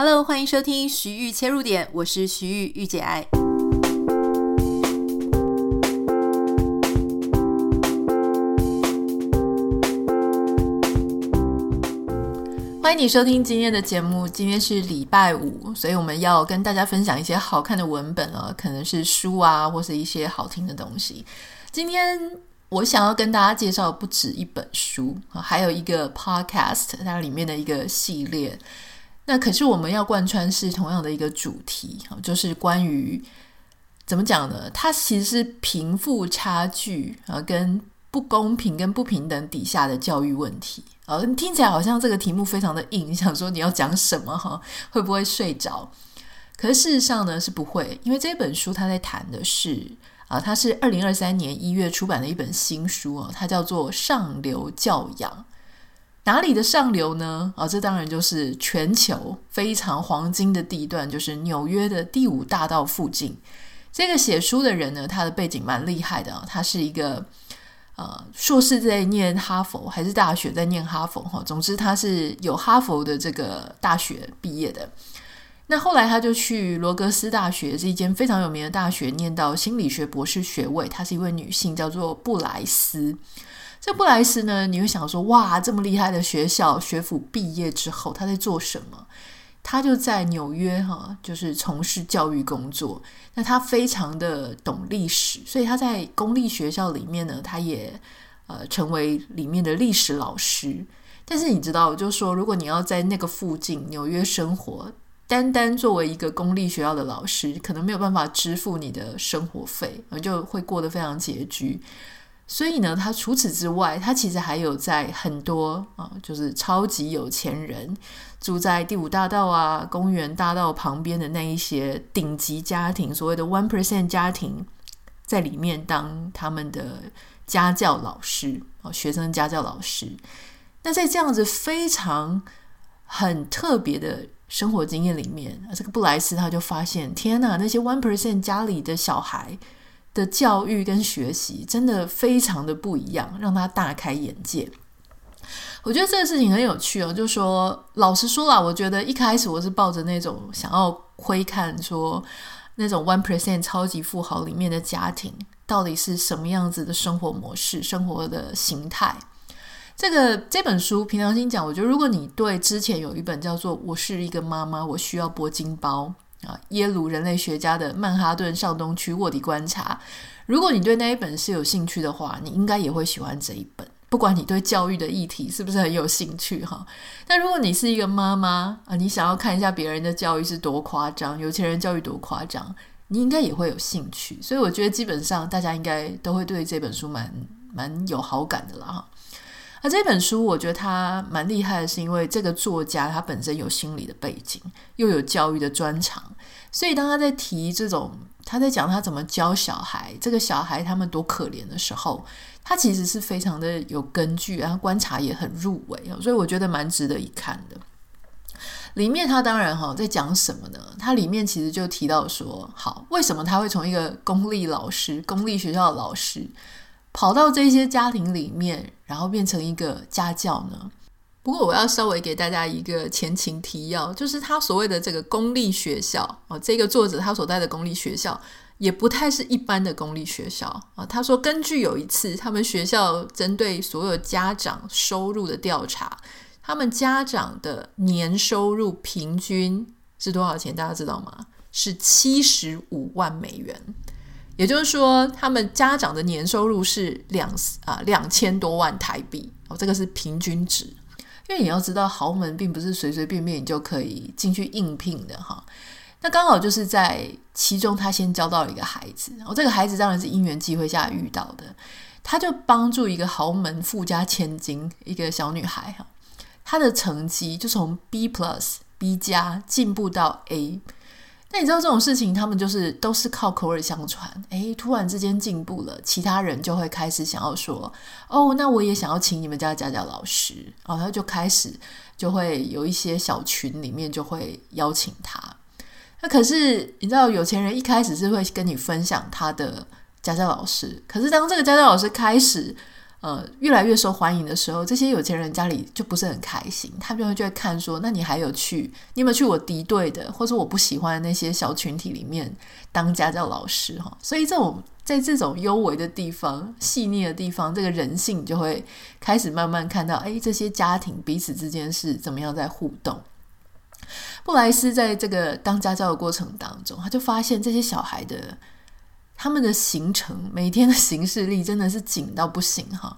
Hello，欢迎收听徐玉切入点，我是徐玉玉姐爱。欢迎你收听今天的节目。今天是礼拜五，所以我们要跟大家分享一些好看的文本啊，可能是书啊，或是一些好听的东西。今天我想要跟大家介绍不止一本书啊，还有一个 podcast，它里面的一个系列。那可是我们要贯穿是同样的一个主题，就是关于怎么讲呢？它其实是贫富差距啊，跟不公平跟不平等底下的教育问题啊。听起来好像这个题目非常的硬，想说你要讲什么哈？会不会睡着？可是事实上呢是不会，因为这本书它在谈的是啊，它是二零二三年一月出版的一本新书啊，它叫做《上流教养》。哪里的上流呢？啊，这当然就是全球非常黄金的地段，就是纽约的第五大道附近。这个写书的人呢，他的背景蛮厉害的啊，他是一个呃硕士在念哈佛，还是大学在念哈佛哈。总之，他是有哈佛的这个大学毕业的。那后来他就去罗格斯大学，是一间非常有名的大学，念到心理学博士学位。她是一位女性，叫做布莱斯。这布莱斯呢，你会想说，哇，这么厉害的学校学府毕业之后，他在做什么？他就在纽约哈，就是从事教育工作。那他非常的懂历史，所以他在公立学校里面呢，他也呃成为里面的历史老师。但是你知道，就是说，如果你要在那个附近纽约生活，单单作为一个公立学校的老师，可能没有办法支付你的生活费，就会过得非常拮据。所以呢，他除此之外，他其实还有在很多啊，就是超级有钱人住在第五大道啊、公园大道旁边的那一些顶级家庭，所谓的 one percent 家庭，在里面当他们的家教老师啊，学生家教老师。那在这样子非常很特别的生活经验里面，这个布莱斯他就发现，天哪，那些 one percent 家里的小孩。的教育跟学习真的非常的不一样，让他大开眼界。我觉得这个事情很有趣哦，就说，老实说啦，我觉得一开始我是抱着那种想要窥看说那种 one percent 超级富豪里面的家庭到底是什么样子的生活模式、生活的形态。这个这本书平常心讲，我觉得如果你对之前有一本叫做《我是一个妈妈，我需要铂金包》。啊，耶鲁人类学家的曼哈顿上东区卧底观察。如果你对那一本是有兴趣的话，你应该也会喜欢这一本。不管你对教育的议题是不是很有兴趣哈，但如果你是一个妈妈啊，你想要看一下别人的教育是多夸张，有钱人教育多夸张，你应该也会有兴趣。所以我觉得基本上大家应该都会对这本书蛮蛮有好感的啦哈。这本书我觉得它蛮厉害的，是因为这个作家他本身有心理的背景，又有教育的专长，所以当他在提这种他在讲他怎么教小孩，这个小孩他们多可怜的时候，他其实是非常的有根据，然后观察也很入微，所以我觉得蛮值得一看的。里面他当然哈在讲什么呢？他里面其实就提到说，好，为什么他会从一个公立老师、公立学校的老师，跑到这些家庭里面，然后变成一个家教呢？不过我要稍微给大家一个前情提要，就是他所谓的这个公立学校啊，这个作者他所在的公立学校也不太是一般的公立学校啊。他说，根据有一次他们学校针对所有家长收入的调查，他们家长的年收入平均是多少钱？大家知道吗？是七十五万美元。也就是说，他们家长的年收入是两啊两千多万台币哦，这个是平均值。因为你要知道，豪门并不是随随便便你就可以进去应聘的哈。那刚好就是在其中，他先交到了一个孩子，哦，这个孩子当然是因缘际会下遇到的，他就帮助一个豪门富家千金一个小女孩哈，她的成绩就从 B plus B 加进步到 A。那你知道这种事情，他们就是都是靠口耳相传。诶，突然之间进步了，其他人就会开始想要说：“哦，那我也想要请你们家家教老师。”然后他就开始就会有一些小群里面就会邀请他。那可是你知道，有钱人一开始是会跟你分享他的家教老师，可是当这个家教老师开始呃越来越受欢迎的时候，这些有钱人家里就不是很开心，他们就会看说，那你还有去，你有没有去我敌对的，或者我不喜欢那些小群体里面当家教老师哈？所以这种在这种幽微的地方、细腻的地方，这个人性就会开始慢慢看到，哎，这些家庭彼此之间是怎么样在互动。布莱斯在这个当家教的过程当中，他就发现这些小孩的他们的行程，每天的行事历真的是紧到不行哈。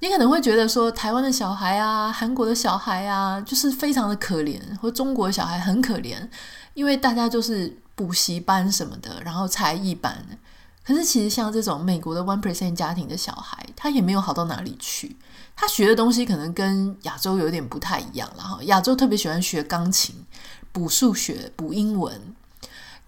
你可能会觉得说，台湾的小孩啊，韩国的小孩啊，就是非常的可怜，或中国小孩很可怜，因为大家就是补习班什么的，然后才艺班。可是其实像这种美国的 one percent 家庭的小孩，他也没有好到哪里去。他学的东西可能跟亚洲有点不太一样，然后亚洲特别喜欢学钢琴、补数学、补英文。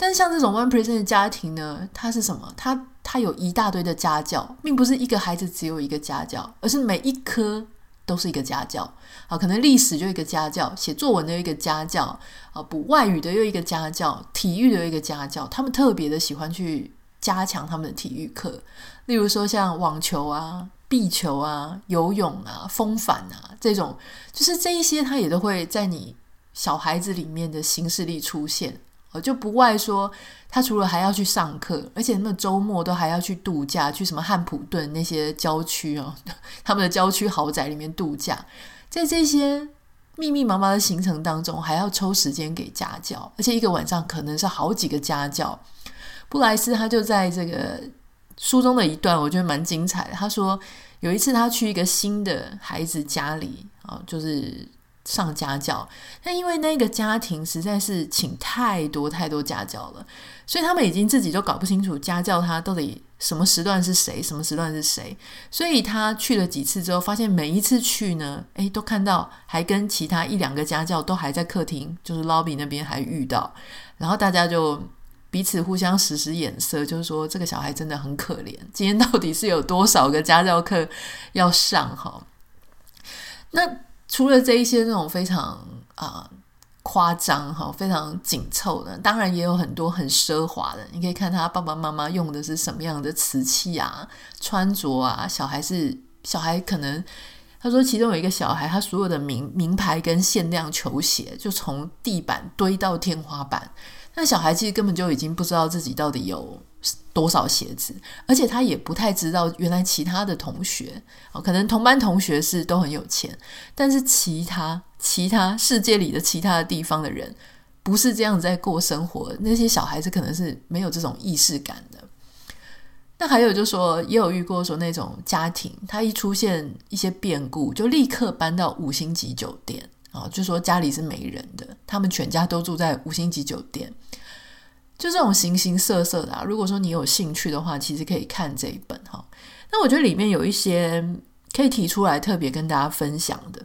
但像这种 one percent 的家庭呢，他是什么？他他有一大堆的家教，并不是一个孩子只有一个家教，而是每一科都是一个家教。啊，可能历史就一个家教，写作文的一个家教，啊，补外语的又一个家教，体育的又一个家教。他们特别的喜欢去加强他们的体育课，例如说像网球啊。壁球啊，游泳啊，风帆啊，这种就是这一些，他也都会在你小孩子里面的行事历出现。我就不外说，他除了还要去上课，而且那么周末都还要去度假，去什么汉普顿那些郊区哦，他们的郊区豪宅里面度假。在这些密密麻麻的行程当中，还要抽时间给家教，而且一个晚上可能是好几个家教。布莱斯他就在这个。书中的一段我觉得蛮精彩的。他说有一次他去一个新的孩子家里啊，就是上家教。但因为那个家庭实在是请太多太多家教了，所以他们已经自己都搞不清楚家教他到底什么时段是谁，什么时段是谁。所以他去了几次之后，发现每一次去呢，诶，都看到还跟其他一两个家教都还在客厅，就是 lobby 那边还遇到，然后大家就。彼此互相使使眼色，就是说这个小孩真的很可怜。今天到底是有多少个家教课要上？哈，那除了这一些那种非常啊、夸张哈、非常紧凑的，当然也有很多很奢华的。你可以看他爸爸妈妈用的是什么样的瓷器啊、穿着啊。小孩是小孩，可能他说其中有一个小孩，他所有的名名牌跟限量球鞋，就从地板堆到天花板。那小孩其实根本就已经不知道自己到底有多少鞋子，而且他也不太知道原来其他的同学啊，可能同班同学是都很有钱，但是其他其他世界里的其他的地方的人不是这样在过生活，那些小孩子可能是没有这种意识感的。那还有就说，也有遇过说那种家庭，他一出现一些变故，就立刻搬到五星级酒店。啊，就说家里是没人的，他们全家都住在五星级酒店，就这种形形色色的啊。如果说你有兴趣的话，其实可以看这一本哈。那我觉得里面有一些可以提出来特别跟大家分享的。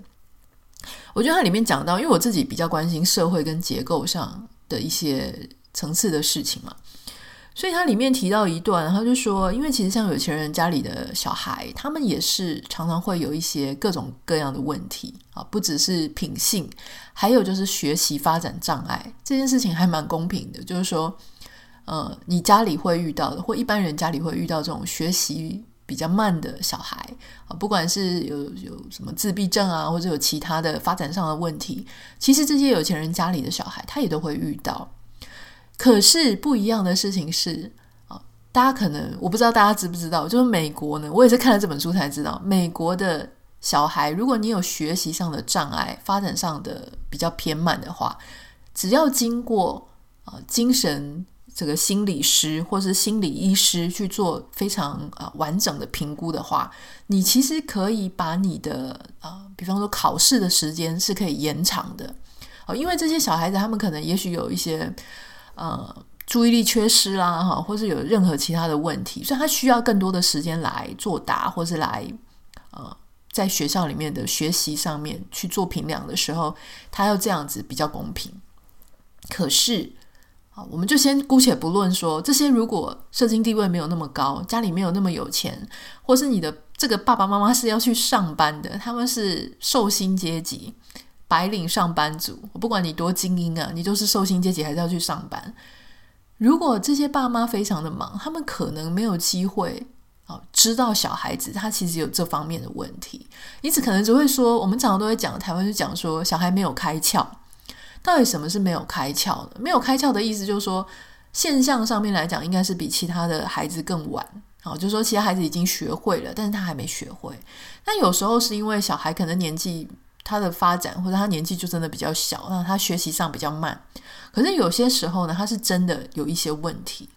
我觉得它里面讲到，因为我自己比较关心社会跟结构上的一些层次的事情嘛。所以他里面提到一段，他就说，因为其实像有钱人家里的小孩，他们也是常常会有一些各种各样的问题啊，不只是品性，还有就是学习发展障碍。这件事情还蛮公平的，就是说，呃，你家里会遇到的，或一般人家里会遇到这种学习比较慢的小孩啊，不管是有有什么自闭症啊，或者有其他的发展上的问题，其实这些有钱人家里的小孩，他也都会遇到。可是不一样的事情是啊，大家可能我不知道大家知不知道，就是美国呢，我也是看了这本书才知道，美国的小孩，如果你有学习上的障碍，发展上的比较偏慢的话，只要经过啊精神这个心理师或是心理医师去做非常啊完整的评估的话，你其实可以把你的啊，比方说考试的时间是可以延长的哦，因为这些小孩子他们可能也许有一些。呃，注意力缺失啦，哈，或是有任何其他的问题，所以他需要更多的时间来作答，或是来呃，在学校里面的学习上面去做评量的时候，他要这样子比较公平。可是，我们就先姑且不论说这些，如果社经地位没有那么高，家里没有那么有钱，或是你的这个爸爸妈妈是要去上班的，他们是受薪阶级。白领上班族，我不管你多精英啊，你都是受薪阶级，还是要去上班。如果这些爸妈非常的忙，他们可能没有机会啊，知道小孩子他其实有这方面的问题，因此可能只会说，我们常常都会讲，台湾就讲说小孩没有开窍。到底什么是没有开窍的？没有开窍的意思就是说，现象上面来讲，应该是比其他的孩子更晚。好，就是说其他孩子已经学会了，但是他还没学会。那有时候是因为小孩可能年纪他的发展，或者他年纪就真的比较小，那他学习上比较慢。可是有些时候呢，他是真的有一些问题。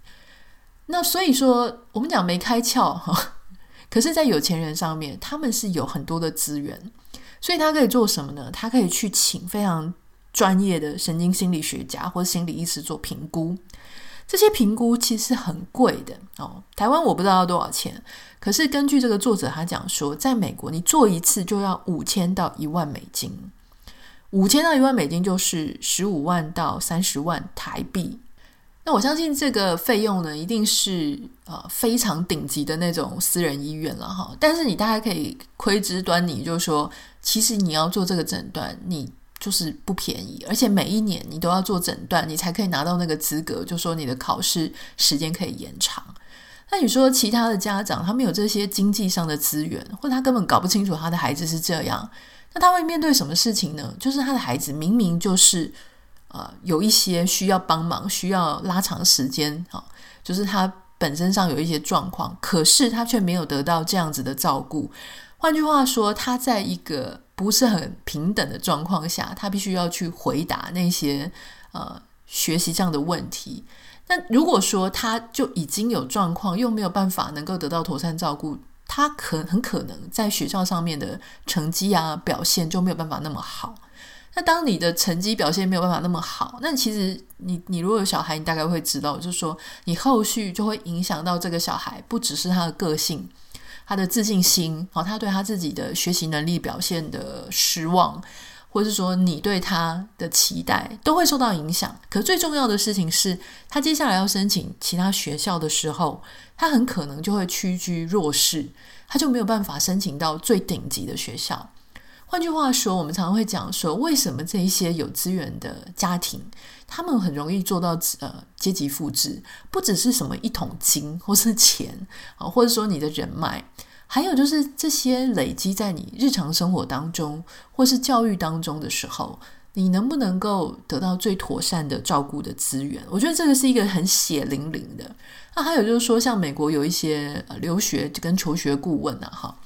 那所以说，我们讲没开窍哈，可是，在有钱人上面，他们是有很多的资源，所以他可以做什么呢？他可以去请非常专业的神经心理学家或者心理医师做评估。这些评估其实很贵的哦，台湾我不知道要多少钱，可是根据这个作者他讲说，在美国你做一次就要五千到一万美金，五千到一万美金就是十五万到三十万台币。那我相信这个费用呢，一定是呃非常顶级的那种私人医院了哈。但是你大概可以窥知端倪，就是说，其实你要做这个诊断，你就是不便宜，而且每一年你都要做诊断，你才可以拿到那个资格，就说你的考试时间可以延长。那你说其他的家长，他没有这些经济上的资源，或者他根本搞不清楚他的孩子是这样，那他会面对什么事情呢？就是他的孩子明明就是。呃，有一些需要帮忙，需要拉长时间，哈，就是他本身上有一些状况，可是他却没有得到这样子的照顾。换句话说，他在一个不是很平等的状况下，他必须要去回答那些呃学习上的问题。那如果说他就已经有状况，又没有办法能够得到妥善照顾，他可很可能在学校上面的成绩啊表现就没有办法那么好。那当你的成绩表现没有办法那么好，那其实你你如果有小孩，你大概会知道，就是说你后续就会影响到这个小孩，不只是他的个性、他的自信心，好，他对他自己的学习能力表现的失望，或者是说你对他的期待都会受到影响。可最重要的事情是，他接下来要申请其他学校的时候，他很可能就会屈居弱势，他就没有办法申请到最顶级的学校。换句话说，我们常常会讲说，为什么这一些有资源的家庭，他们很容易做到呃阶级复制，不只是什么一桶金或是钱啊，或者说你的人脉，还有就是这些累积在你日常生活当中或是教育当中的时候，你能不能够得到最妥善的照顾的资源？我觉得这个是一个很血淋淋的。那还有就是说，像美国有一些呃留学跟求学顾问啊，哈。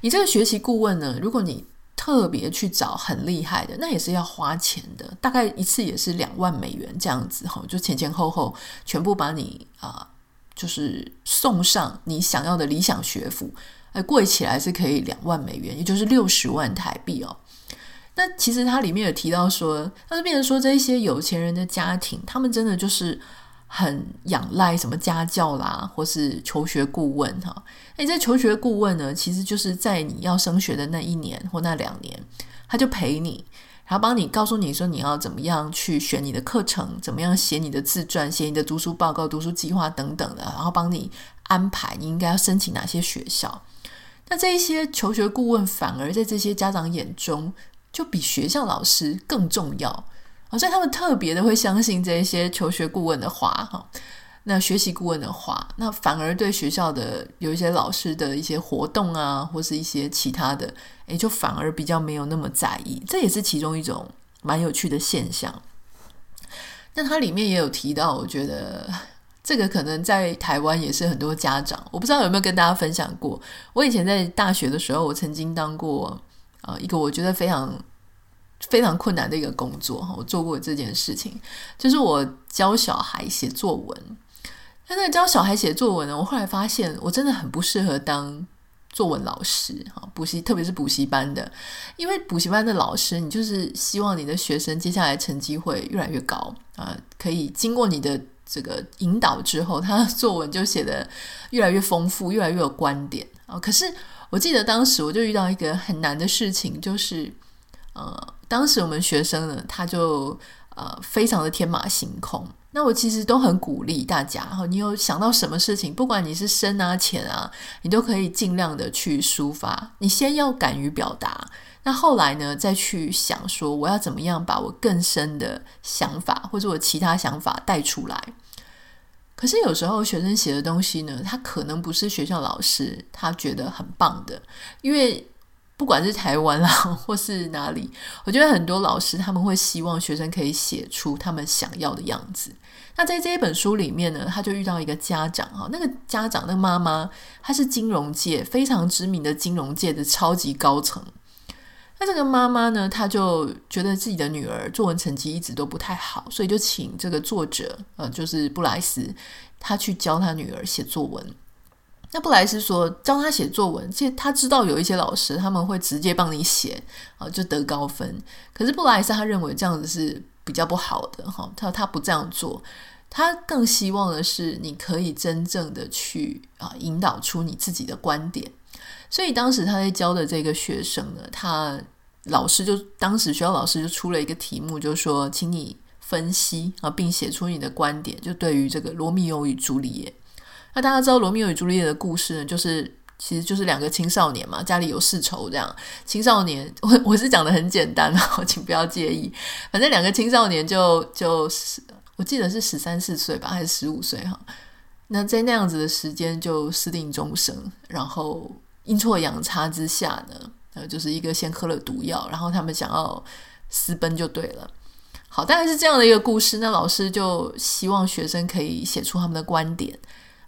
你这个学习顾问呢，如果你特别去找很厉害的，那也是要花钱的，大概一次也是两万美元这样子哈，就前前后后全部把你啊、就是送上你想要的理想学府，哎，贵起来是可以两万美元，也就是六十万台币哦。那其实它里面有提到说，它就变成说这一些有钱人的家庭，他们真的就是。很仰赖什么家教啦，或是求学顾问哈。诶，这求学顾问呢，其实就是在你要升学的那一年或那两年，他就陪你，然后帮你告诉你说你要怎么样去选你的课程，怎么样写你的自传，写你的读书报告、读书计划等等的，然后帮你安排你应该要申请哪些学校。那这一些求学顾问反而在这些家长眼中，就比学校老师更重要。所以他们特别的会相信这些求学顾问的话，哈，那学习顾问的话，那反而对学校的有一些老师的一些活动啊，或是一些其他的，也，就反而比较没有那么在意。这也是其中一种蛮有趣的现象。那它里面也有提到，我觉得这个可能在台湾也是很多家长，我不知道有没有跟大家分享过。我以前在大学的时候，我曾经当过啊一个我觉得非常。非常困难的一个工作哈，我做过这件事情，就是我教小孩写作文。那在教小孩写作文呢，我后来发现我真的很不适合当作文老师，哈，补习特别是补习班的，因为补习班的老师，你就是希望你的学生接下来成绩会越来越高啊，可以经过你的这个引导之后，他的作文就写得越来越丰富，越来越有观点啊。可是我记得当时我就遇到一个很难的事情，就是呃。当时我们学生呢，他就呃非常的天马行空。那我其实都很鼓励大家，哈，你有想到什么事情，不管你是深啊浅啊，你都可以尽量的去抒发。你先要敢于表达，那后来呢，再去想说我要怎么样把我更深的想法或者我其他想法带出来。可是有时候学生写的东西呢，他可能不是学校老师他觉得很棒的，因为不管是台湾啊，或是哪里，我觉得很多老师他们会希望学生可以写出他们想要的样子。那在这一本书里面呢，他就遇到一个家长哈，那个家长那个妈妈，她是金融界非常知名的金融界的超级高层。那这个妈妈呢，她就觉得自己的女儿作文成绩一直都不太好，所以就请这个作者呃，就是布莱斯，他去教他女儿写作文。那布莱斯说教他写作文，其实他知道有一些老师他们会直接帮你写啊，就得高分。可是布莱斯他认为这样子是比较不好的哈，他他不这样做，他更希望的是你可以真正的去啊引导出你自己的观点。所以当时他在教的这个学生呢，他老师就当时学校老师就出了一个题目，就说，请你分析啊，并写出你的观点，就对于这个罗密欧与朱丽叶。那大家知道罗密欧与朱丽叶的故事呢，就是其实就是两个青少年嘛，家里有世仇这样。青少年，我我是讲的很简单哦，请不要介意。反正两个青少年就就是，我记得是十三四岁吧，还是十五岁哈？那在那样子的时间就私定终生，然后阴错阳差之下呢，呃，就是一个先喝了毒药，然后他们想要私奔就对了。好，大概是这样的一个故事。那老师就希望学生可以写出他们的观点。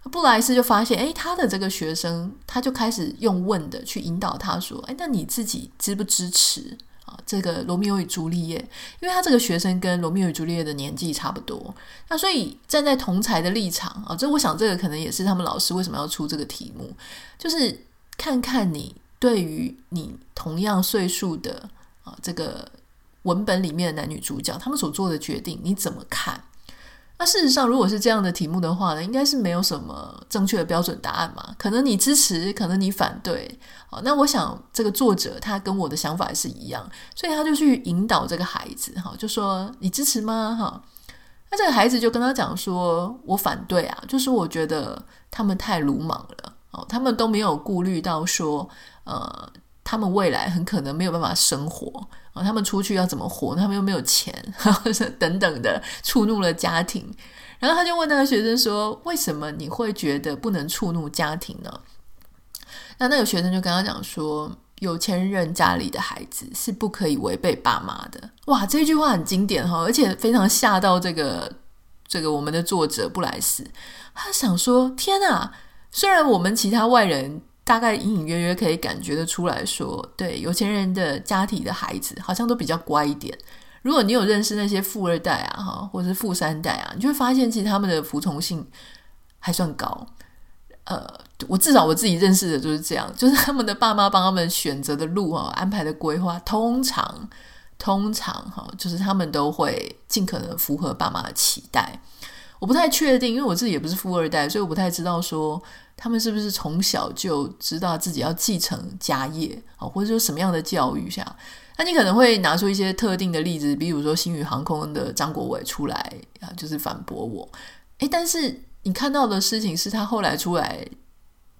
布莱斯就发现，诶，他的这个学生，他就开始用问的去引导他说，诶，那你自己支不支持啊？这个罗密欧与朱丽叶，因为他这个学生跟罗密欧与朱丽叶的年纪差不多，那所以站在同才的立场啊，这我想这个可能也是他们老师为什么要出这个题目，就是看看你对于你同样岁数的啊这个文本里面的男女主角，他们所做的决定，你怎么看？那事实上，如果是这样的题目的话呢，应该是没有什么正确的标准答案嘛。可能你支持，可能你反对。好，那我想这个作者他跟我的想法是一样，所以他就去引导这个孩子，哈，就说你支持吗？哈，那这个孩子就跟他讲说，我反对啊，就是我觉得他们太鲁莽了，哦，他们都没有顾虑到说，呃。他们未来很可能没有办法生活他们出去要怎么活？他们又没有钱，等等的，触怒了家庭。然后他就问那个学生说：“为什么你会觉得不能触怒家庭呢？”那那个学生就跟他讲说：“有钱人家里的孩子是不可以违背爸妈的。”哇，这句话很经典哈，而且非常吓到这个这个我们的作者布莱斯。他想说：“天啊，虽然我们其他外人。”大概隐隐约约可以感觉得出来说，对有钱人的家庭的孩子好像都比较乖一点。如果你有认识那些富二代啊，哈，或者是富三代啊，你就会发现其实他们的服从性还算高。呃，我至少我自己认识的就是这样，就是他们的爸妈帮他们选择的路啊，安排的规划，通常通常哈，就是他们都会尽可能符合爸妈的期待。我不太确定，因为我自己也不是富二代，所以我不太知道说。他们是不是从小就知道自己要继承家业啊，或者说什么样的教育下？那你可能会拿出一些特定的例子，比如说星宇航空的张国伟出来啊，就是反驳我。诶，但是你看到的事情是他后来出来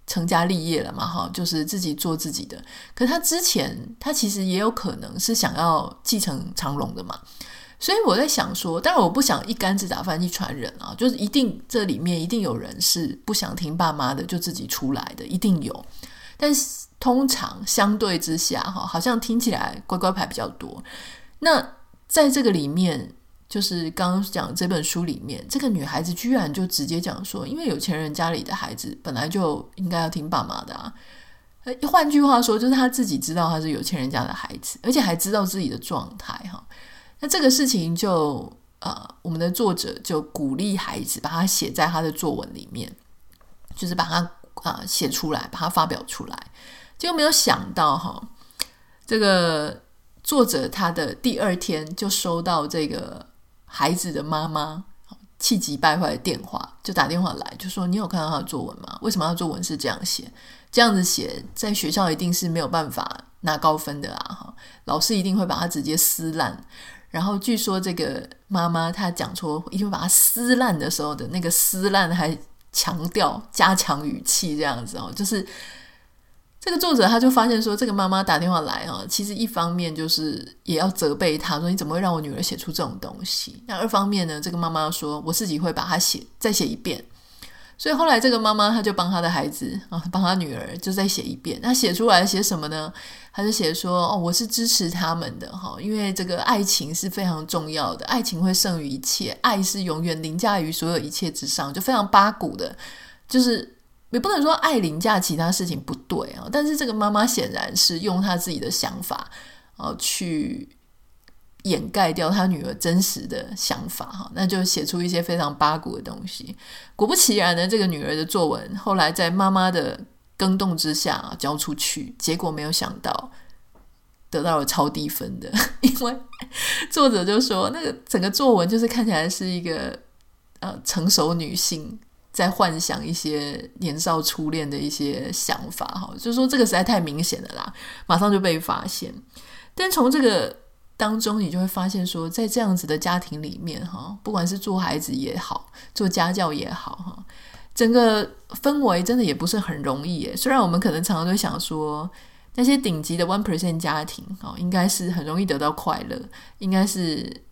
成家立业了嘛？哈，就是自己做自己的。可他之前，他其实也有可能是想要继承长荣的嘛。所以我在想说，当然我不想一竿子打翻一船人啊，就是一定这里面一定有人是不想听爸妈的，就自己出来的，一定有。但是通常相对之下，哈，好像听起来乖乖牌比较多。那在这个里面，就是刚刚讲这本书里面，这个女孩子居然就直接讲说，因为有钱人家里的孩子本来就应该要听爸妈的啊。换句话说，就是她自己知道她是有钱人家的孩子，而且还知道自己的状态，哈。那这个事情就呃，我们的作者就鼓励孩子把它写在他的作文里面，就是把它啊、写出来，把它发表出来。结果没有想到哈，这个作者他的第二天就收到这个孩子的妈妈气急败坏的电话，就打电话来，就说：“你有看到他的作文吗？为什么他作文是这样写？这样子写在学校一定是没有办法拿高分的啊！哈，老师一定会把他直接撕烂。”然后据说这个妈妈她讲出因为把它撕烂的时候的那个撕烂还强调加强语气这样子哦，就是这个作者他就发现说，这个妈妈打电话来哦，其实一方面就是也要责备他说，你怎么会让我女儿写出这种东西？那二方面呢，这个妈妈说，我自己会把它写再写一遍所以后来这个妈妈她就帮她的孩子啊，帮她女儿就再写一遍。那写出来写什么呢？她就写说：“哦，我是支持他们的哈，因为这个爱情是非常重要的，爱情会胜于一切，爱是永远凌驾于所有一切之上，就非常八股的，就是也不能说爱凌驾其他事情不对啊。但是这个妈妈显然是用她自己的想法啊去。”掩盖掉他女儿真实的想法，哈，那就写出一些非常八股的东西。果不其然呢，这个女儿的作文后来在妈妈的更动之下交出去，结果没有想到得到了超低分的，因为作者就说那个整个作文就是看起来是一个呃成熟女性在幻想一些年少初恋的一些想法，哈，就是说这个实在太明显了啦，马上就被发现。但从这个。当中，你就会发现说，在这样子的家庭里面，哈，不管是做孩子也好，做家教也好，哈，整个氛围真的也不是很容易耶。虽然我们可能常常都想说，那些顶级的 one percent 家庭，哈，应该是很容易得到快乐，应该是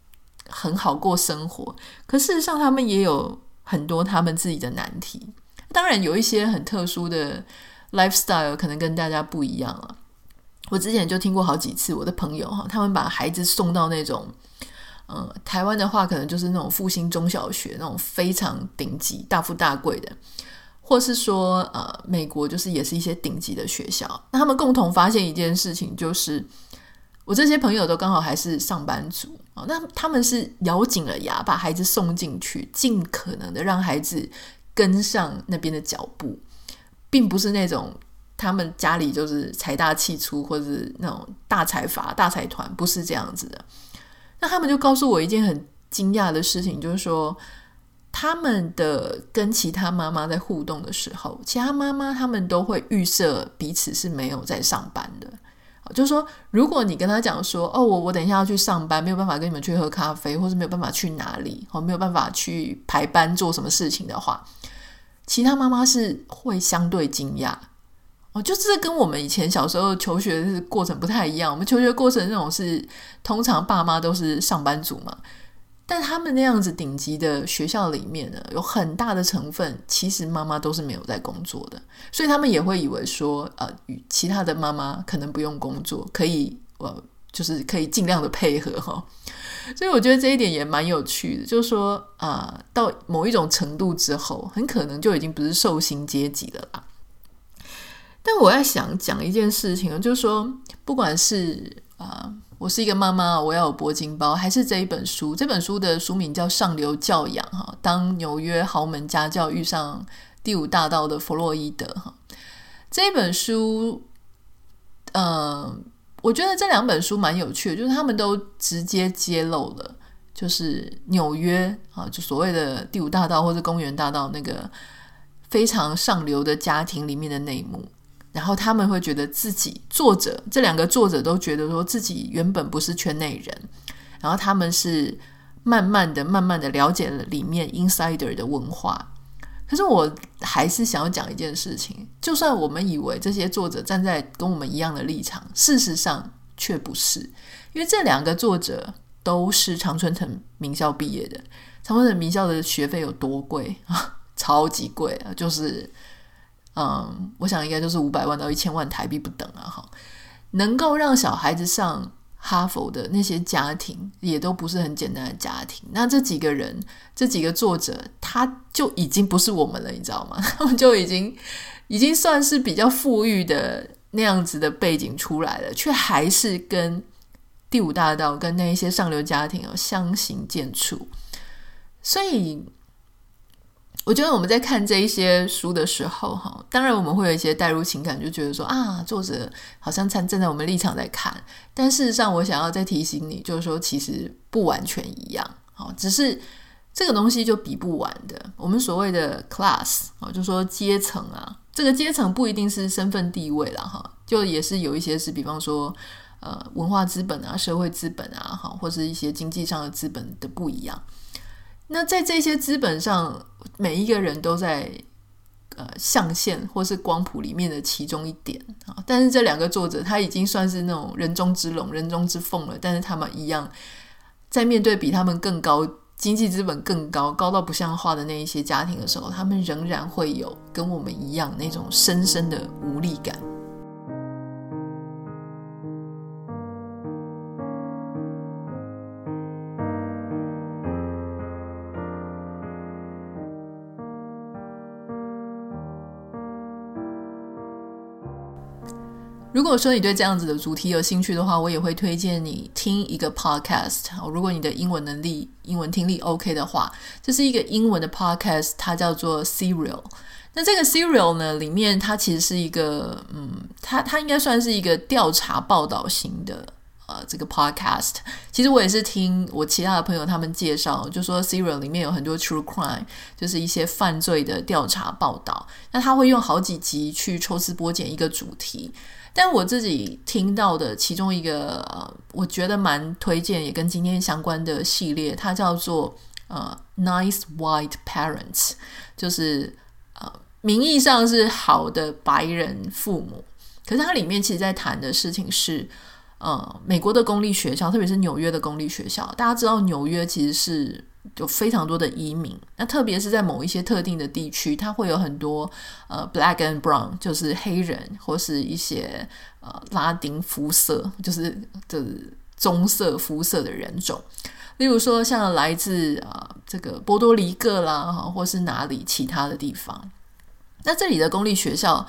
很好过生活。可事实上，他们也有很多他们自己的难题。当然，有一些很特殊的 lifestyle，可能跟大家不一样了。我之前就听过好几次，我的朋友哈，他们把孩子送到那种，呃，台湾的话可能就是那种复兴中小学那种非常顶级、大富大贵的，或是说呃，美国就是也是一些顶级的学校。那他们共同发现一件事情，就是我这些朋友都刚好还是上班族啊，那他们是咬紧了牙把孩子送进去，尽可能的让孩子跟上那边的脚步，并不是那种。他们家里就是财大气粗，或者是那种大财阀、大财团，不是这样子的。那他们就告诉我一件很惊讶的事情，就是说，他们的跟其他妈妈在互动的时候，其他妈妈他们都会预设彼此是没有在上班的。就是说，如果你跟他讲说，哦，我我等一下要去上班，没有办法跟你们去喝咖啡，或是没有办法去哪里，哦，没有办法去排班做什么事情的话，其他妈妈是会相对惊讶。就是跟我们以前小时候求学的过程不太一样。我们求学过程那种是，通常爸妈都是上班族嘛，但他们那样子顶级的学校里面呢，有很大的成分其实妈妈都是没有在工作的，所以他们也会以为说，呃，与其他的妈妈可能不用工作，可以，呃，就是可以尽量的配合哈。所以我觉得这一点也蛮有趣的，就是说，啊、到某一种程度之后，很可能就已经不是受薪阶级了啦。但我在想讲一件事情，就是说，不管是啊、我是一个妈妈，我要有铂金包，还是这一本书，这本书的书名叫《上流教养》哈，当纽约豪门家教遇上第五大道的弗洛伊德哈，这本书，嗯、我觉得这两本书蛮有趣的，就是他们都直接揭露了，就是纽约啊，就所谓的第五大道或者公园大道那个非常上流的家庭里面的内幕。然后他们会觉得自己作者这两个作者都觉得说自己原本不是圈内人，然后他们是慢慢的、慢慢的了解了里面 insider 的文化。可是我还是想要讲一件事情，就算我们以为这些作者站在跟我们一样的立场，事实上却不是，因为这两个作者都是常春藤名校毕业的。常春藤名校的学费有多贵啊？超级贵啊！就是。嗯，我想应该就是五百万到一千万台币不等啊！哈，能够让小孩子上哈佛的那些家庭，也都不是很简单的家庭。那这几个人，这几个作者，他就已经不是我们了，你知道吗？他们就已经已经算是比较富裕的那样子的背景出来了，却还是跟第五大道跟那一些上流家庭相形见絀，所以。我觉得我们在看这一些书的时候，哈，当然我们会有一些代入情感，就觉得说啊，作者好像站站在我们立场在看。但事实上，我想要再提醒你，就是说其实不完全一样，好，只是这个东西就比不完的。我们所谓的 class 啊，就说阶层啊，这个阶层不一定是身份地位了哈，就也是有一些是，比方说呃文化资本啊、社会资本啊，哈，或是一些经济上的资本的不一样。那在这些资本上，每一个人都在呃象限或是光谱里面的其中一点啊。但是这两个作者他已经算是那种人中之龙、人中之凤了。但是他们一样在面对比他们更高经济资本更高，高到不像话的那一些家庭的时候，他们仍然会有跟我们一样那种深深的无力感。如果说你对这样子的主题有兴趣的话，我也会推荐你听一个 podcast。如果你的英文能力、英文听力 OK 的话，这是一个英文的 podcast，它叫做 Serial。那这个 Serial 呢，里面它其实是一个，嗯，它它应该算是一个调查报道型的呃这个 podcast。其实我也是听我其他的朋友他们介绍，就说 Serial 里面有很多 true crime，就是一些犯罪的调查报道。那他会用好几集去抽丝剥茧一个主题。但我自己听到的其中一个，呃，我觉得蛮推荐，也跟今天相关的系列，它叫做呃，Nice White Parents，就是呃，名义上是好的白人父母，可是它里面其实在谈的事情是，呃，美国的公立学校，特别是纽约的公立学校，大家知道纽约其实是。有非常多的移民，那特别是在某一些特定的地区，它会有很多呃 black and brown，就是黑人或是一些呃拉丁肤色，就是就是棕色肤色的人种。例如说，像来自啊、呃、这个波多黎各啦，或是哪里其他的地方。那这里的公立学校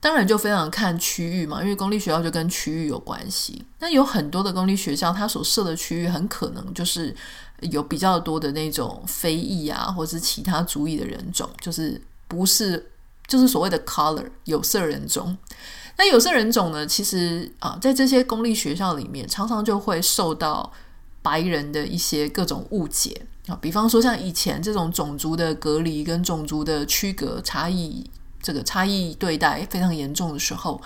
当然就非常看区域嘛，因为公立学校就跟区域有关系。那有很多的公立学校，它所设的区域很可能就是。有比较多的那种非裔啊，或是其他族裔的人种，就是不是就是所谓的 color 有色人种。那有色人种呢，其实啊，在这些公立学校里面，常常就会受到白人的一些各种误解啊。比方说，像以前这种种族的隔离跟种族的区隔差异，这个差异对待非常严重的时候，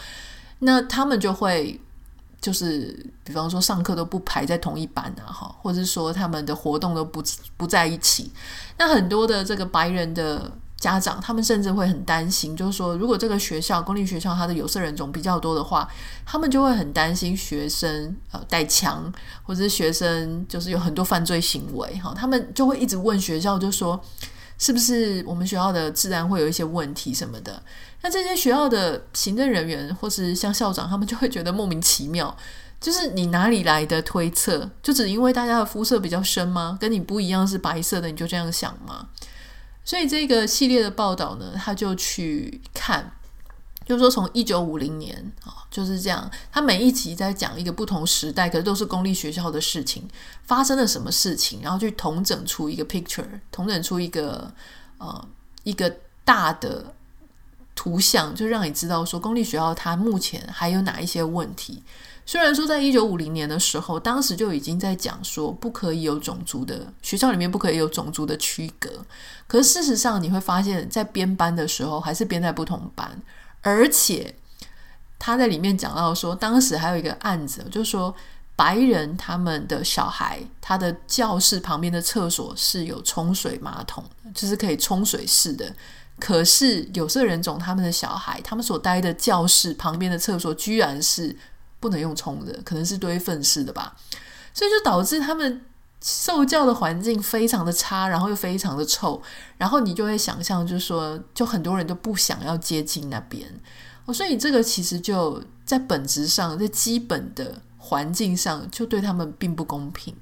那他们就会。就是，比方说上课都不排在同一班啊，哈，或者是说他们的活动都不不在一起。那很多的这个白人的家长，他们甚至会很担心，就是说，如果这个学校公立学校它的有色人种比较多的话，他们就会很担心学生呃带枪，或者是学生就是有很多犯罪行为，哈，他们就会一直问学校，就说是不是我们学校的治安会有一些问题什么的。那这些学校的行政人员或是像校长，他们就会觉得莫名其妙，就是你哪里来的推测？就只因为大家的肤色比较深吗？跟你不一样是白色的，你就这样想吗？所以这个系列的报道呢，他就去看，就是说从一九五零年啊，就是这样，他每一集在讲一个不同时代，可是都是公立学校的事情，发生了什么事情，然后去统整出一个 picture，统整出一个呃一个大的。图像就让你知道说，公立学校它目前还有哪一些问题。虽然说在一九五零年的时候，当时就已经在讲说不可以有种族的学校里面不可以有种族的区隔，可是事实上你会发现在编班的时候还是编在不同班，而且他在里面讲到说，当时还有一个案子，就是说白人他们的小孩，他的教室旁边的厕所是有冲水马桶，就是可以冲水式的。可是有色人种他们的小孩，他们所待的教室旁边的厕所居然是不能用冲的，可能是堆粪式的吧，所以就导致他们受教的环境非常的差，然后又非常的臭，然后你就会想象，就是说，就很多人都不想要接近那边，哦所以这个其实就在本质上，在基本的环境上，就对他们并不公平。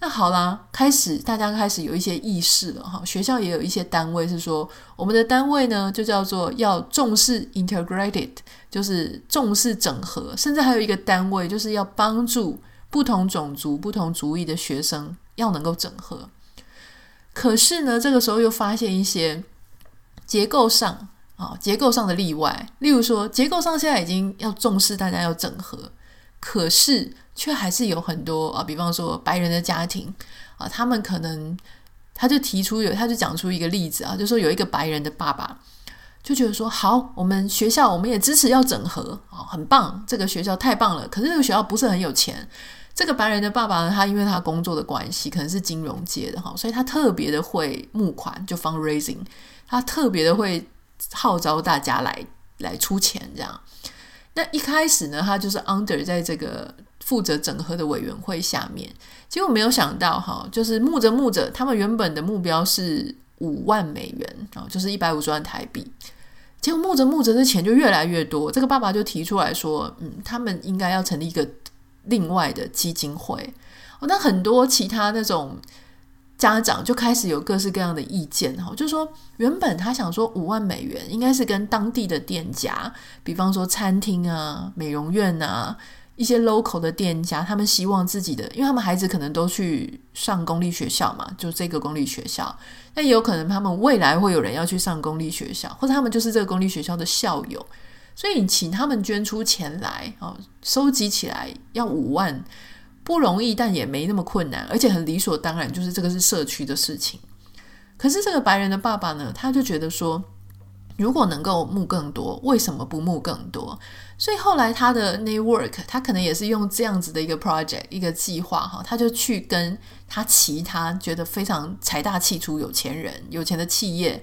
那好啦，开始大家开始有一些意识了哈。学校也有一些单位是说，我们的单位呢就叫做要重视 integrated，就是重视整合，甚至还有一个单位就是要帮助不同种族、不同族裔的学生要能够整合。可是呢，这个时候又发现一些结构上啊，结构上的例外，例如说，结构上现在已经要重视大家要整合，可是。却还是有很多啊，比方说白人的家庭啊，他们可能他就提出有，他就讲出一个例子啊，就说有一个白人的爸爸就觉得说，好，我们学校我们也支持要整合啊，很棒，这个学校太棒了。可是这个学校不是很有钱，这个白人的爸爸呢，他因为他工作的关系，可能是金融界的哈，所以他特别的会募款，就 fundraising，他特别的会号召大家来来出钱这样。那一开始呢，他就是 under 在这个。负责整合的委员会下面。结果没有想到哈，就是募着募着，他们原本的目标是五万美元啊，就是一百五十万台币。结果募着募着，这钱就越来越多。这个爸爸就提出来说，嗯，他们应该要成立一个另外的基金会。哦，那很多其他那种家长就开始有各式各样的意见哈，就说原本他想说五万美元应该是跟当地的店家，比方说餐厅啊、美容院啊。一些 local 的店家，他们希望自己的，因为他们孩子可能都去上公立学校嘛，就这个公立学校，那也有可能他们未来会有人要去上公立学校，或者他们就是这个公立学校的校友，所以请他们捐出钱来哦，收集起来要五万不容易，但也没那么困难，而且很理所当然，就是这个是社区的事情。可是这个白人的爸爸呢，他就觉得说，如果能够募更多，为什么不募更多？所以后来他的 network，他可能也是用这样子的一个 project 一个计划哈，他就去跟他其他觉得非常财大气粗有钱人、有钱的企业，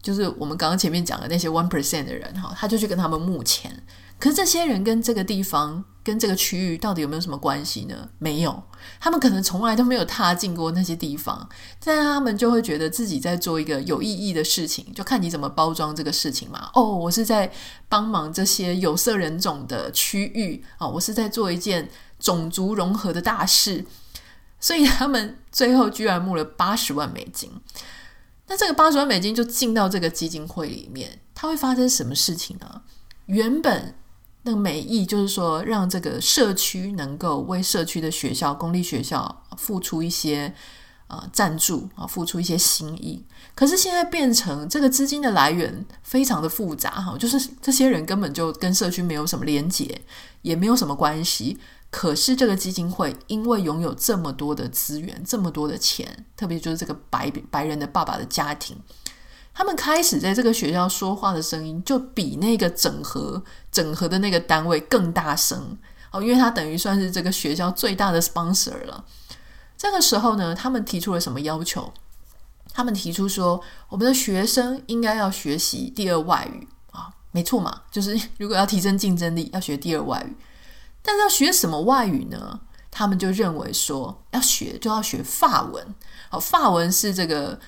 就是我们刚刚前面讲的那些 one percent 的人哈，他就去跟他们募钱。可是这些人跟这个地方、跟这个区域到底有没有什么关系呢？没有，他们可能从来都没有踏进过那些地方，但他们就会觉得自己在做一个有意义的事情，就看你怎么包装这个事情嘛。哦，我是在帮忙这些有色人种的区域啊，我是在做一件种族融合的大事，所以他们最后居然募了八十万美金。那这个八十万美金就进到这个基金会里面，它会发生什么事情呢？原本。那个美意就是说，让这个社区能够为社区的学校、公立学校付出一些呃赞助啊，付出一些心意。可是现在变成这个资金的来源非常的复杂哈，就是这些人根本就跟社区没有什么连结，也没有什么关系。可是这个基金会因为拥有这么多的资源、这么多的钱，特别就是这个白白人的爸爸的家庭。他们开始在这个学校说话的声音，就比那个整合整合的那个单位更大声哦，因为他等于算是这个学校最大的 sponsor 了。这个时候呢，他们提出了什么要求？他们提出说，我们的学生应该要学习第二外语啊，没错嘛，就是如果要提升竞争力，要学第二外语。但是要学什么外语呢？他们就认为说，要学就要学法文。好，法文是这个。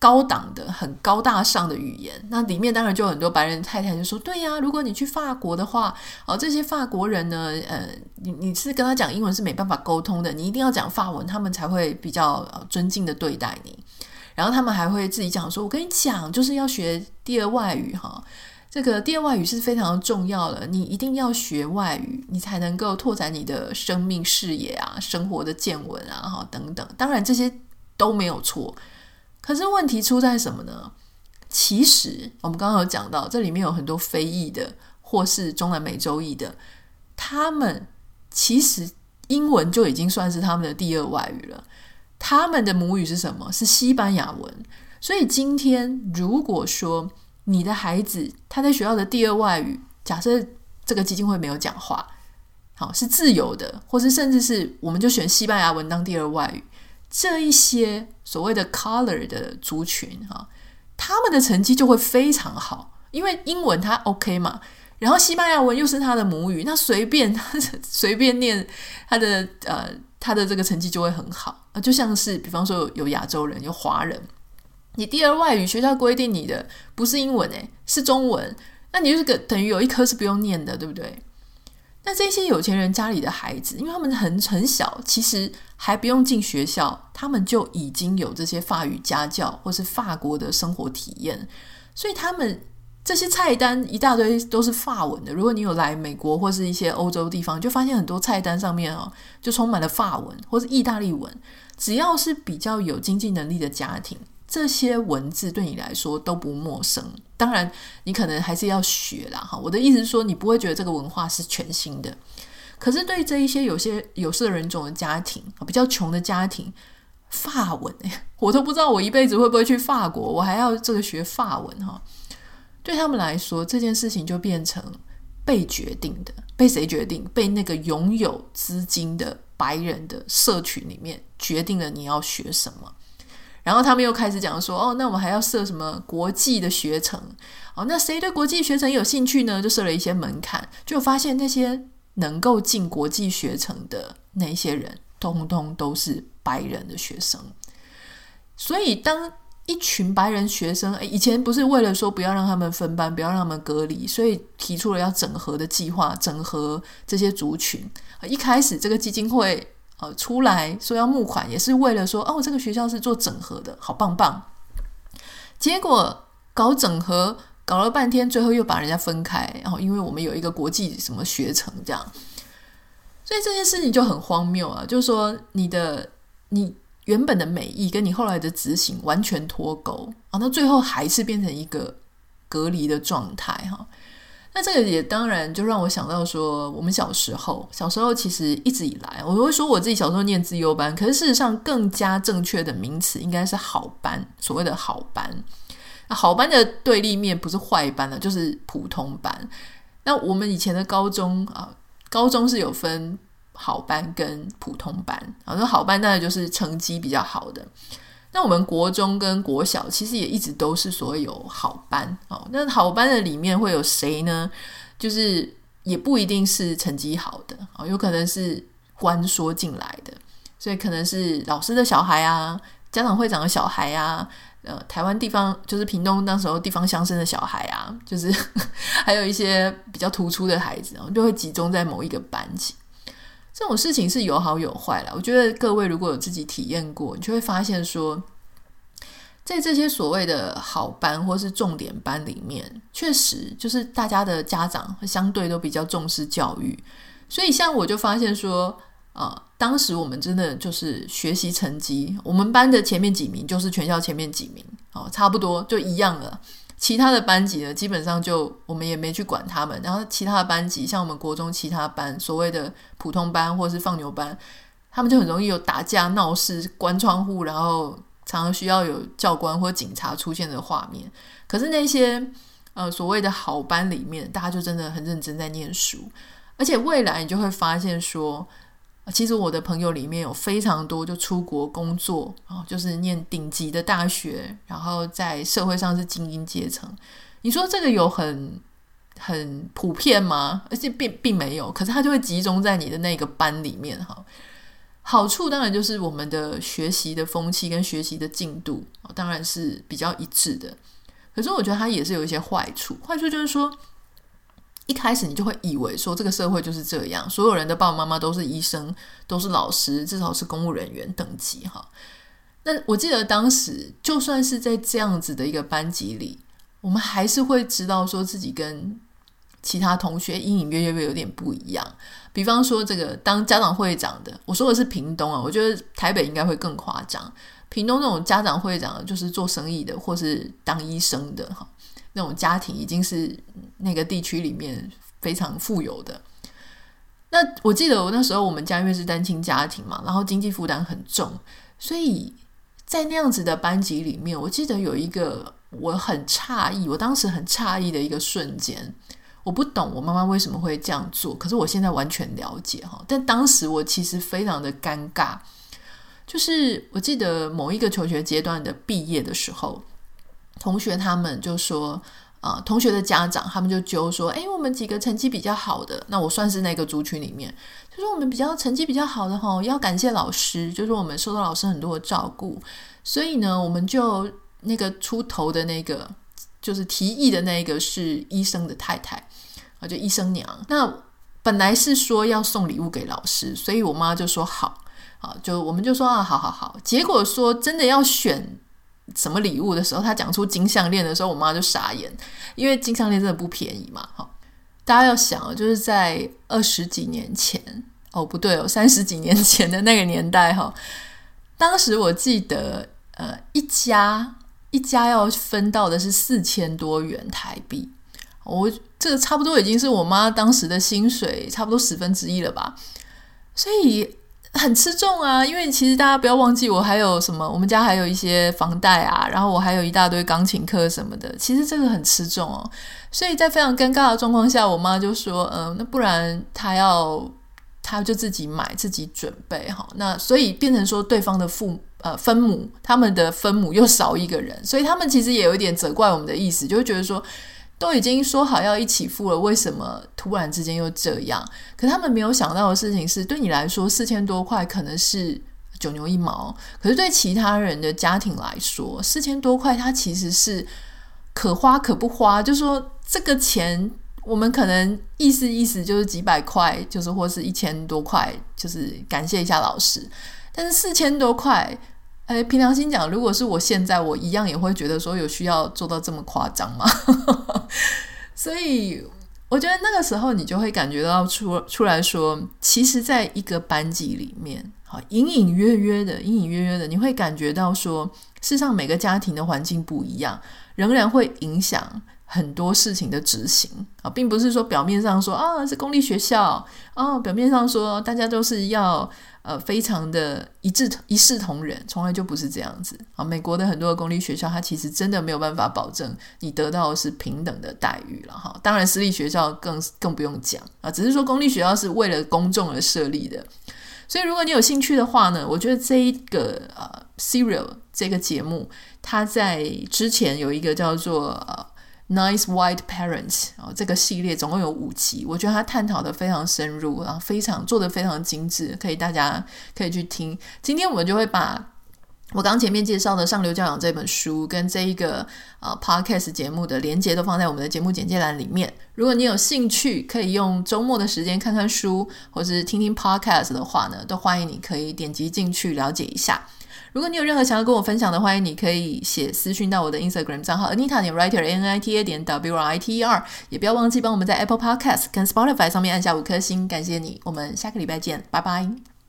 高档的、很高大上的语言，那里面当然就有很多白人太太就说：“对呀，如果你去法国的话，哦，这些法国人呢，呃，你你是跟他讲英文是没办法沟通的，你一定要讲法文，他们才会比较尊敬的对待你。然后他们还会自己讲说：‘我跟你讲，就是要学第二外语哈，这个第二外语是非常重要的，你一定要学外语，你才能够拓展你的生命视野啊、生活的见闻啊，哈，等等。当然这些都没有错。”可是问题出在什么呢？其实我们刚刚有讲到，这里面有很多非裔的，或是中南美洲裔的，他们其实英文就已经算是他们的第二外语了。他们的母语是什么？是西班牙文。所以今天如果说你的孩子他在学校的第二外语，假设这个基金会没有讲话，好，是自由的，或是甚至是我们就选西班牙文当第二外语。这一些所谓的 color 的族群哈，他们的成绩就会非常好，因为英文它 OK 嘛，然后西班牙文又是他的母语，那随便他 随便念他的呃他的这个成绩就会很好啊，就像是比方说有亚洲人有华人，你第二外语学校规定你的不是英文诶，是中文，那你就是个等于有一科是不用念的，对不对？那这些有钱人家里的孩子，因为他们很很小，其实还不用进学校，他们就已经有这些法语家教或是法国的生活体验，所以他们这些菜单一大堆都是法文的。如果你有来美国或是一些欧洲地方，就发现很多菜单上面哦，就充满了法文或是意大利文。只要是比较有经济能力的家庭，这些文字对你来说都不陌生。当然，你可能还是要学啦，哈。我的意思是说，你不会觉得这个文化是全新的。可是对这一些有些有色人种的家庭，比较穷的家庭，法文，我都不知道我一辈子会不会去法国，我还要这个学法文哈。对他们来说，这件事情就变成被决定的，被谁决定？被那个拥有资金的白人的社群里面决定了你要学什么。然后他们又开始讲说，哦，那我们还要设什么国际的学程？哦，那谁对国际学程有兴趣呢？就设了一些门槛，就发现那些能够进国际学程的那些人，通通都是白人的学生。所以，当一群白人学生，诶，以前不是为了说不要让他们分班，不要让他们隔离，所以提出了要整合的计划，整合这些族群。一开始这个基金会呃出来说要募款，也是为了说哦，这个学校是做整合的，好棒棒。结果搞整合搞了半天，最后又把人家分开，然后因为我们有一个国际什么学程这样，所以这件事情就很荒谬啊！就是说你的你原本的美意跟你后来的执行完全脱钩啊，那最后还是变成一个隔离的状态哈。那这个也当然就让我想到说，我们小时候小时候其实一直以来，我会说我自己小时候念资优班，可是事实上更加正确的名词应该是好班，所谓的好班。好班的对立面不是坏班了，就是普通班。那我们以前的高中啊，高中是有分好班跟普通班啊。那好班当然就是成绩比较好的。那我们国中跟国小其实也一直都是所有好班哦。那好班的里面会有谁呢？就是也不一定是成绩好的啊，有可能是关说进来的，所以可能是老师的小孩啊，家长会长的小孩啊。呃，台湾地方就是屏东那时候地方乡绅的小孩啊，就是 还有一些比较突出的孩子，就会集中在某一个班级。这种事情是有好有坏啦。我觉得各位如果有自己体验过，你就会发现说，在这些所谓的好班或是重点班里面，确实就是大家的家长相对都比较重视教育，所以像我就发现说。啊、呃，当时我们真的就是学习成绩，我们班的前面几名就是全校前面几名，哦，差不多就一样了。其他的班级呢，基本上就我们也没去管他们。然后其他的班级，像我们国中其他班，所谓的普通班或是放牛班，他们就很容易有打架闹事、关窗户，然后常常需要有教官或警察出现的画面。可是那些呃所谓的好班里面，大家就真的很认真在念书，而且未来你就会发现说。其实我的朋友里面有非常多就出国工作啊，就是念顶级的大学，然后在社会上是精英阶层。你说这个有很很普遍吗？而且并并没有，可是它就会集中在你的那个班里面哈。好处当然就是我们的学习的风气跟学习的进度当然是比较一致的。可是我觉得它也是有一些坏处，坏处就是说。一开始你就会以为说这个社会就是这样，所有人的爸爸妈妈都是医生，都是老师，至少是公务人员等级哈。那我记得当时就算是在这样子的一个班级里，我们还是会知道说自己跟其他同学隐隐约约有点不一样。比方说这个当家长会长的，我说的是屏东啊，我觉得台北应该会更夸张。屏东那种家长会长就是做生意的，或是当医生的哈。那种家庭已经是那个地区里面非常富有的。那我记得我那时候我们家因为是单亲家庭嘛，然后经济负担很重，所以在那样子的班级里面，我记得有一个我很诧异，我当时很诧异的一个瞬间，我不懂我妈妈为什么会这样做，可是我现在完全了解哈。但当时我其实非常的尴尬，就是我记得某一个求学阶段的毕业的时候。同学他们就说，啊、同学的家长他们就揪说，诶，我们几个成绩比较好的，那我算是那个族群里面，就说我们比较成绩比较好的哈，要感谢老师，就是我们受到老师很多的照顾，所以呢，我们就那个出头的那个，就是提议的那个是医生的太太啊，就医生娘。那本来是说要送礼物给老师，所以我妈就说好，好，就我们就说啊，好好好，结果说真的要选。什么礼物的时候，他讲出金项链的时候，我妈就傻眼，因为金项链真的不便宜嘛。哈，大家要想，就是在二十几年前，哦，不对哦，三十几年前的那个年代，哈，当时我记得，呃，一家一家要分到的是四千多元台币，我这个差不多已经是我妈当时的薪水差不多十分之一了吧，所以。很吃重啊，因为其实大家不要忘记，我还有什么，我们家还有一些房贷啊，然后我还有一大堆钢琴课什么的，其实这个很吃重哦。所以在非常尴尬的状况下，我妈就说：“嗯、那不然她要，她就自己买，自己准备哈。”那所以变成说，对方的父呃分母，他们的分母又少一个人，所以他们其实也有一点责怪我们的意思，就会觉得说。都已经说好要一起付了，为什么突然之间又这样？可他们没有想到的事情是，对你来说四千多块可能是九牛一毛，可是对其他人的家庭来说，四千多块它其实是可花可不花。就说这个钱，我们可能意思意思就是几百块，就是或是一千多块，就是感谢一下老师。但是四千多块。哎，凭良心讲，如果是我现在，我一样也会觉得说有需要做到这么夸张吗？所以我觉得那个时候你就会感觉到出出来说，其实在一个班级里面，好隐隐约约的，隐隐约约的，你会感觉到说，世上每个家庭的环境不一样，仍然会影响很多事情的执行啊，并不是说表面上说啊是公立学校啊，表面上说大家都是要。呃，非常的一致一视同仁，从来就不是这样子啊。美国的很多的公立学校，它其实真的没有办法保证你得到的是平等的待遇了哈。当然，私立学校更更不用讲啊。只是说公立学校是为了公众而设立的，所以如果你有兴趣的话呢，我觉得这一个呃 Serial 这个节目，它在之前有一个叫做。Nice White Parents 啊，这个系列总共有五集，我觉得他探讨的非常深入，然后非常做的非常精致，可以大家可以去听。今天我们就会把我刚前面介绍的《上流教养》这本书跟这一个呃 Podcast 节目的连接都放在我们的节目简介栏里面。如果你有兴趣，可以用周末的时间看看书，或是听听 Podcast 的话呢，都欢迎你可以点击进去了解一下。如果你有任何想要跟我分享的，欢迎你可以写私讯到我的 Instagram 账号 Anita 点 Writer N I T A 点 W R I T E R，也不要忘记帮我们在 Apple Podcast 跟 Spotify 上面按下五颗星，感谢你。我们下个礼拜见，拜拜。